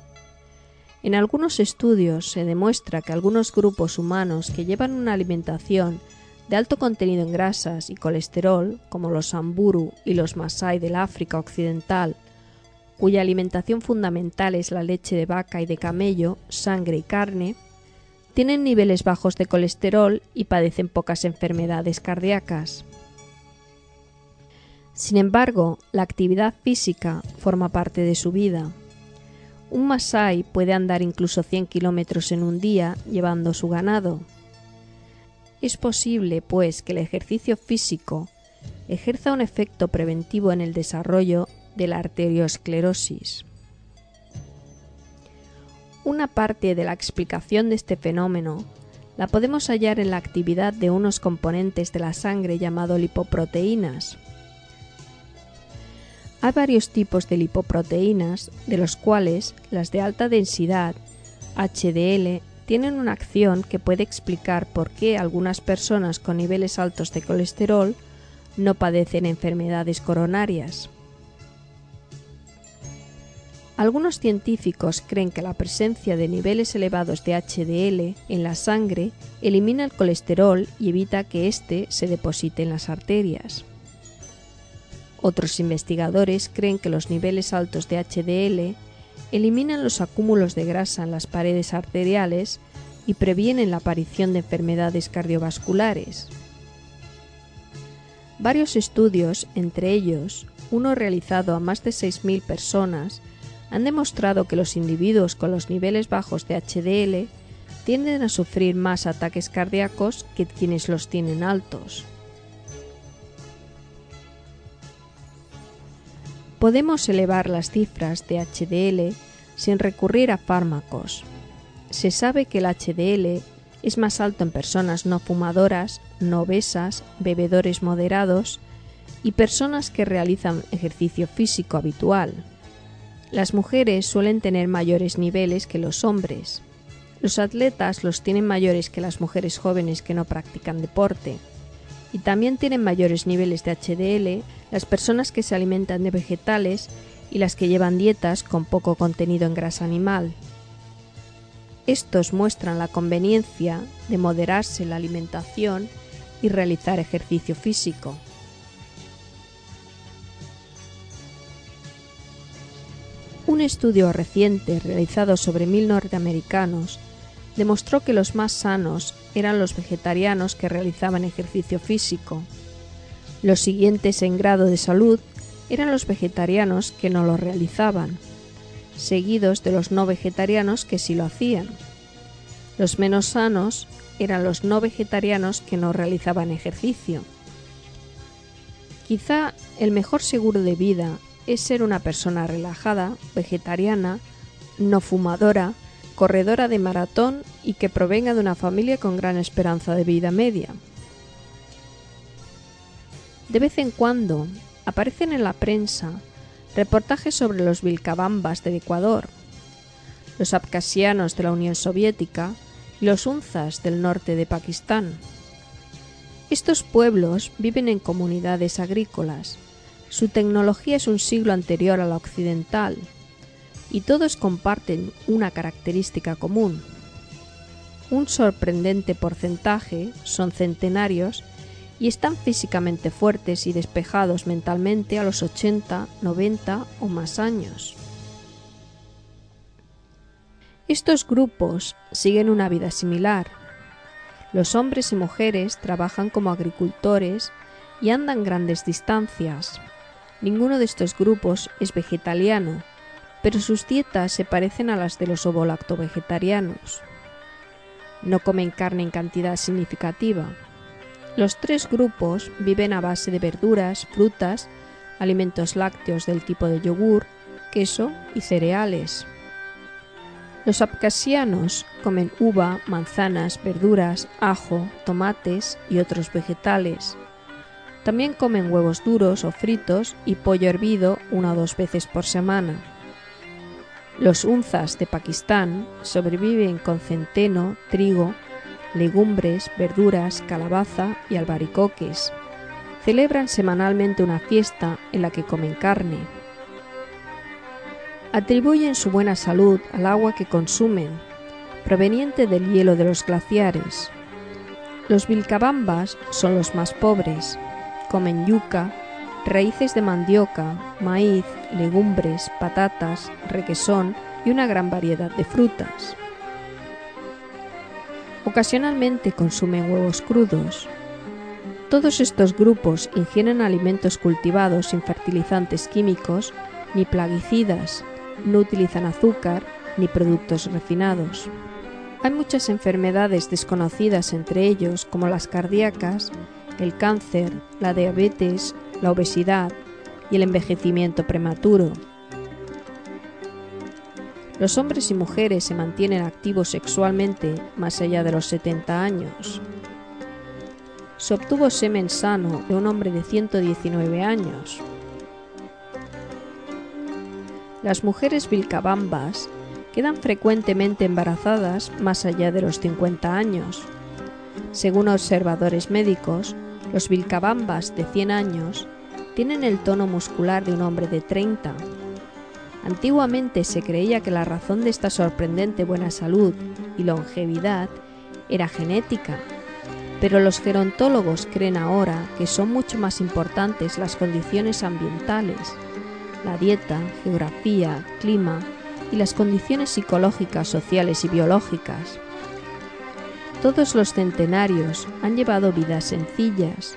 En algunos estudios se demuestra que algunos grupos humanos que llevan una alimentación de alto contenido en grasas y colesterol, como los Samburu y los Masai del África Occidental, cuya alimentación fundamental es la leche de vaca y de camello, sangre y carne, tienen niveles bajos de colesterol y padecen pocas enfermedades cardíacas. Sin embargo, la actividad física forma parte de su vida. Un Masai puede andar incluso 100 kilómetros en un día llevando su ganado. Es posible, pues, que el ejercicio físico ejerza un efecto preventivo en el desarrollo de la arteriosclerosis. Una parte de la explicación de este fenómeno la podemos hallar en la actividad de unos componentes de la sangre llamado lipoproteínas. Hay varios tipos de lipoproteínas, de los cuales las de alta densidad, HDL, tienen una acción que puede explicar por qué algunas personas con niveles altos de colesterol no padecen enfermedades coronarias. Algunos científicos creen que la presencia de niveles elevados de HDL en la sangre elimina el colesterol y evita que éste se deposite en las arterias. Otros investigadores creen que los niveles altos de HDL eliminan los acúmulos de grasa en las paredes arteriales y previenen la aparición de enfermedades cardiovasculares. Varios estudios, entre ellos uno realizado a más de 6.000 personas, han demostrado que los individuos con los niveles bajos de HDL tienden a sufrir más ataques cardíacos que quienes los tienen altos. Podemos elevar las cifras de HDL sin recurrir a fármacos. Se sabe que el HDL es más alto en personas no fumadoras, no obesas, bebedores moderados y personas que realizan ejercicio físico habitual. Las mujeres suelen tener mayores niveles que los hombres. Los atletas los tienen mayores que las mujeres jóvenes que no practican deporte. Y también tienen mayores niveles de HDL las personas que se alimentan de vegetales y las que llevan dietas con poco contenido en grasa animal. Estos muestran la conveniencia de moderarse la alimentación y realizar ejercicio físico. Un estudio reciente realizado sobre mil norteamericanos demostró que los más sanos eran los vegetarianos que realizaban ejercicio físico. Los siguientes en grado de salud eran los vegetarianos que no lo realizaban, seguidos de los no vegetarianos que sí lo hacían. Los menos sanos eran los no vegetarianos que no realizaban ejercicio. Quizá el mejor seguro de vida es ser una persona relajada, vegetariana, no fumadora, corredora de maratón y que provenga de una familia con gran esperanza de vida media. De vez en cuando aparecen en la prensa reportajes sobre los vilcabambas del Ecuador, los abcasianos de la Unión Soviética y los unzas del norte de Pakistán. Estos pueblos viven en comunidades agrícolas, su tecnología es un siglo anterior a la occidental y todos comparten una característica común. Un sorprendente porcentaje son centenarios y están físicamente fuertes y despejados mentalmente a los 80, 90 o más años. Estos grupos siguen una vida similar. Los hombres y mujeres trabajan como agricultores y andan grandes distancias. Ninguno de estos grupos es vegetariano, pero sus dietas se parecen a las de los ovolacto-vegetarianos. No comen carne en cantidad significativa. Los tres grupos viven a base de verduras, frutas, alimentos lácteos del tipo de yogur, queso y cereales. Los abcasianos comen uva, manzanas, verduras, ajo, tomates y otros vegetales. También comen huevos duros o fritos y pollo hervido una o dos veces por semana. Los unzas de Pakistán sobreviven con centeno, trigo, legumbres, verduras, calabaza y albaricoques. Celebran semanalmente una fiesta en la que comen carne. Atribuyen su buena salud al agua que consumen, proveniente del hielo de los glaciares. Los vilcabambas son los más pobres, comen yuca, raíces de mandioca, maíz, legumbres, patatas, requesón y una gran variedad de frutas. Ocasionalmente consumen huevos crudos. Todos estos grupos ingieren alimentos cultivados sin fertilizantes químicos ni plaguicidas, no utilizan azúcar ni productos refinados. Hay muchas enfermedades desconocidas entre ellos, como las cardíacas, el cáncer, la diabetes, la obesidad y el envejecimiento prematuro. Los hombres y mujeres se mantienen activos sexualmente más allá de los 70 años. Se obtuvo semen sano de un hombre de 119 años. Las mujeres vilcabambas quedan frecuentemente embarazadas más allá de los 50 años. Según observadores médicos, los vilcabambas de 100 años tienen el tono muscular de un hombre de 30. Antiguamente se creía que la razón de esta sorprendente buena salud y longevidad era genética, pero los gerontólogos creen ahora que son mucho más importantes las condiciones ambientales, la dieta, geografía, clima y las condiciones psicológicas, sociales y biológicas. Todos los centenarios han llevado vidas sencillas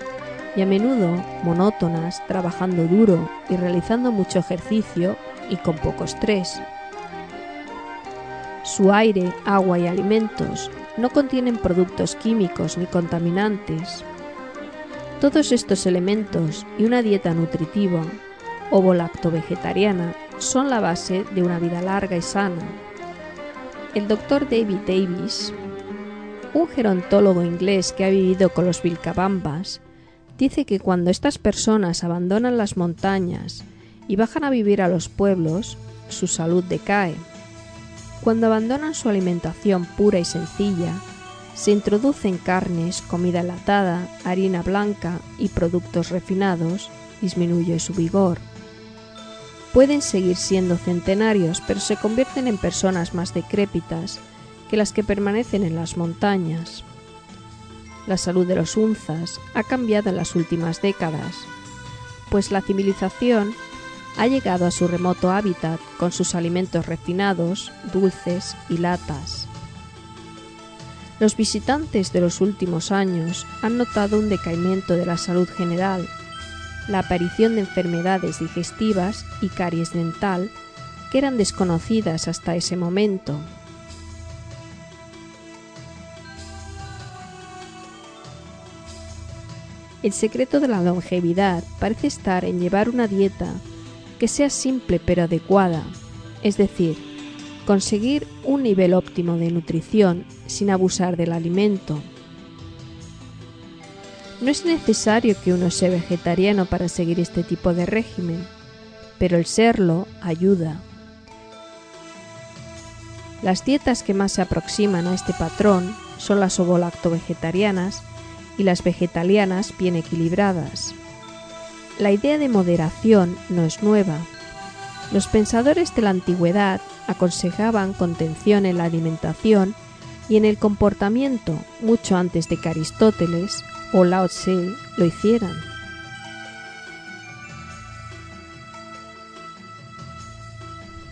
y a menudo monótonas, trabajando duro y realizando mucho ejercicio y con poco estrés. Su aire, agua y alimentos no contienen productos químicos ni contaminantes. Todos estos elementos y una dieta nutritiva o volacto-vegetariana son la base de una vida larga y sana. El doctor David Davis, un gerontólogo inglés que ha vivido con los vilcabambas, dice que cuando estas personas abandonan las montañas y bajan a vivir a los pueblos, su salud decae. Cuando abandonan su alimentación pura y sencilla, se introducen carnes, comida enlatada, harina blanca y productos refinados, disminuye su vigor. Pueden seguir siendo centenarios, pero se convierten en personas más decrépitas que las que permanecen en las montañas. La salud de los unzas ha cambiado en las últimas décadas, pues la civilización ha llegado a su remoto hábitat con sus alimentos refinados, dulces y latas. Los visitantes de los últimos años han notado un decaimiento de la salud general, la aparición de enfermedades digestivas y caries dental que eran desconocidas hasta ese momento. El secreto de la longevidad parece estar en llevar una dieta que sea simple pero adecuada, es decir, conseguir un nivel óptimo de nutrición sin abusar del alimento. No es necesario que uno sea vegetariano para seguir este tipo de régimen, pero el serlo ayuda. Las dietas que más se aproximan a este patrón son las ovolacto-vegetarianas y las vegetarianas bien equilibradas. La idea de moderación no es nueva. Los pensadores de la antigüedad aconsejaban contención en la alimentación y en el comportamiento mucho antes de que Aristóteles o Lao Tse lo hicieran.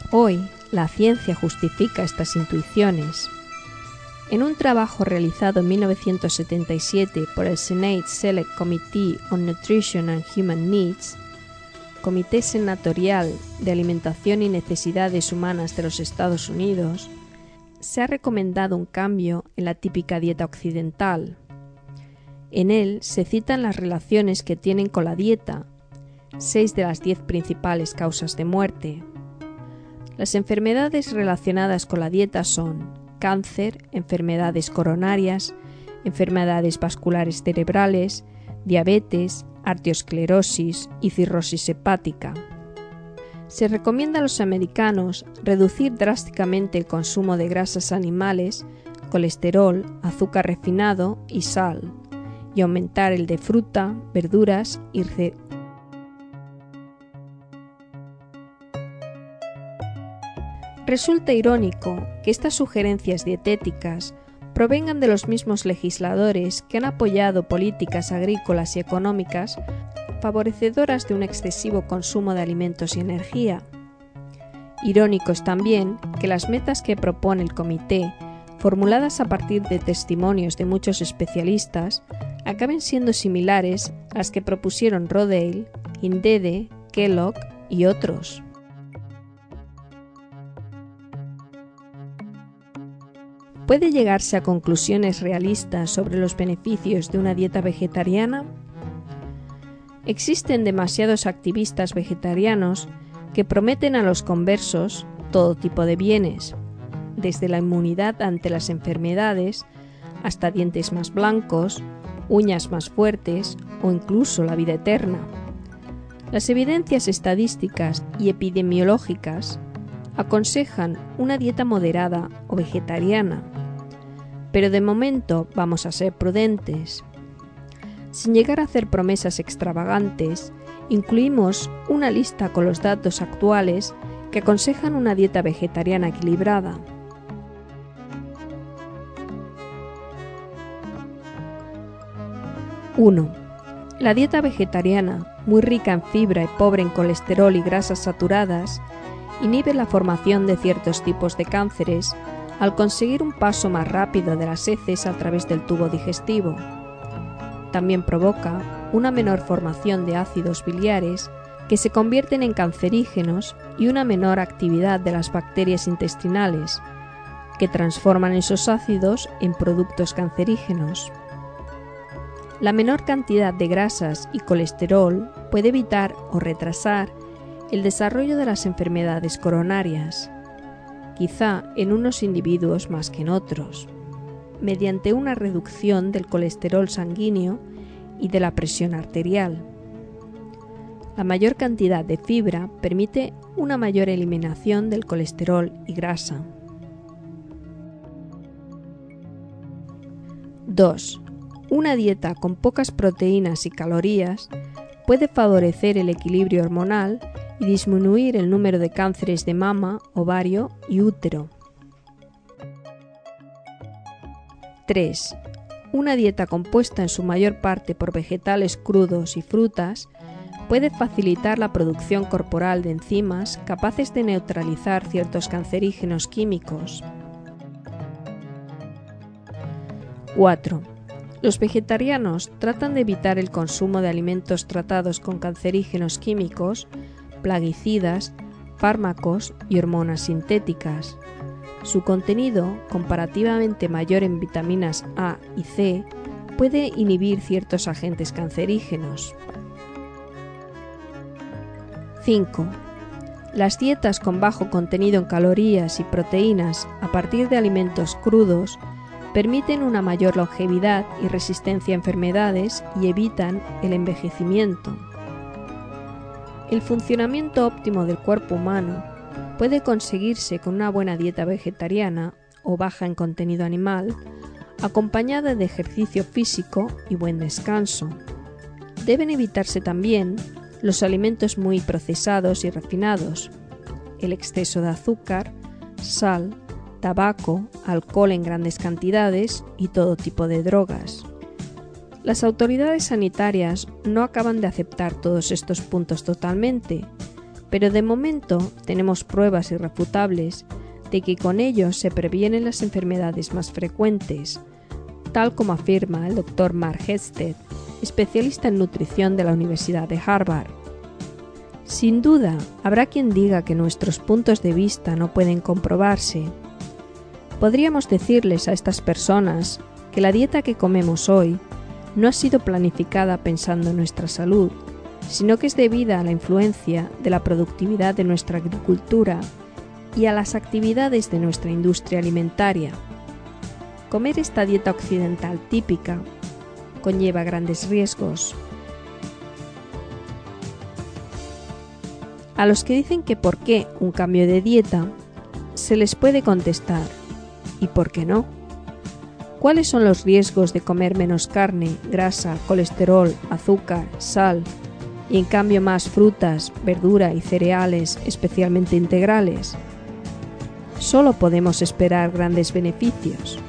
Hoy, la ciencia justifica estas intuiciones. En un trabajo realizado en 1977 por el Senate Select Committee on Nutrition and Human Needs, Comité Senatorial de Alimentación y Necesidades Humanas de los Estados Unidos, se ha recomendado un cambio en la típica dieta occidental. En él se citan las relaciones que tienen con la dieta, seis de las diez principales causas de muerte. Las enfermedades relacionadas con la dieta son cáncer, enfermedades coronarias, enfermedades vasculares cerebrales, diabetes, arteriosclerosis y cirrosis hepática. Se recomienda a los americanos reducir drásticamente el consumo de grasas animales, colesterol, azúcar refinado y sal, y aumentar el de fruta, verduras y Resulta irónico que estas sugerencias dietéticas provengan de los mismos legisladores que han apoyado políticas agrícolas y económicas favorecedoras de un excesivo consumo de alimentos y energía. Irónico es también que las metas que propone el comité, formuladas a partir de testimonios de muchos especialistas, acaben siendo similares a las que propusieron Rodale, Indede, Kellogg y otros. ¿Puede llegarse a conclusiones realistas sobre los beneficios de una dieta vegetariana? Existen demasiados activistas vegetarianos que prometen a los conversos todo tipo de bienes, desde la inmunidad ante las enfermedades hasta dientes más blancos, uñas más fuertes o incluso la vida eterna. Las evidencias estadísticas y epidemiológicas aconsejan una dieta moderada o vegetariana pero de momento vamos a ser prudentes. Sin llegar a hacer promesas extravagantes, incluimos una lista con los datos actuales que aconsejan una dieta vegetariana equilibrada. 1. La dieta vegetariana, muy rica en fibra y pobre en colesterol y grasas saturadas, inhibe la formación de ciertos tipos de cánceres al conseguir un paso más rápido de las heces a través del tubo digestivo. También provoca una menor formación de ácidos biliares que se convierten en cancerígenos y una menor actividad de las bacterias intestinales, que transforman esos ácidos en productos cancerígenos. La menor cantidad de grasas y colesterol puede evitar o retrasar el desarrollo de las enfermedades coronarias, quizá en unos individuos más que en otros, mediante una reducción del colesterol sanguíneo y de la presión arterial. La mayor cantidad de fibra permite una mayor eliminación del colesterol y grasa. 2. Una dieta con pocas proteínas y calorías puede favorecer el equilibrio hormonal y disminuir el número de cánceres de mama, ovario y útero. 3. Una dieta compuesta en su mayor parte por vegetales crudos y frutas puede facilitar la producción corporal de enzimas capaces de neutralizar ciertos cancerígenos químicos. 4. Los vegetarianos tratan de evitar el consumo de alimentos tratados con cancerígenos químicos, plaguicidas, fármacos y hormonas sintéticas. Su contenido, comparativamente mayor en vitaminas A y C, puede inhibir ciertos agentes cancerígenos. 5. Las dietas con bajo contenido en calorías y proteínas a partir de alimentos crudos permiten una mayor longevidad y resistencia a enfermedades y evitan el envejecimiento. El funcionamiento óptimo del cuerpo humano puede conseguirse con una buena dieta vegetariana o baja en contenido animal, acompañada de ejercicio físico y buen descanso. Deben evitarse también los alimentos muy procesados y refinados, el exceso de azúcar, sal, tabaco, alcohol en grandes cantidades y todo tipo de drogas. Las autoridades sanitarias no acaban de aceptar todos estos puntos totalmente, pero de momento tenemos pruebas irrefutables de que con ellos se previenen las enfermedades más frecuentes, tal como afirma el Dr. Mark Hested, especialista en nutrición de la Universidad de Harvard. Sin duda, habrá quien diga que nuestros puntos de vista no pueden comprobarse. Podríamos decirles a estas personas que la dieta que comemos hoy no ha sido planificada pensando en nuestra salud, sino que es debida a la influencia de la productividad de nuestra agricultura y a las actividades de nuestra industria alimentaria. Comer esta dieta occidental típica conlleva grandes riesgos. A los que dicen que por qué un cambio de dieta, se les puede contestar, ¿y por qué no? ¿Cuáles son los riesgos de comer menos carne, grasa, colesterol, azúcar, sal y en cambio más frutas, verdura y cereales especialmente integrales? Solo podemos esperar grandes beneficios.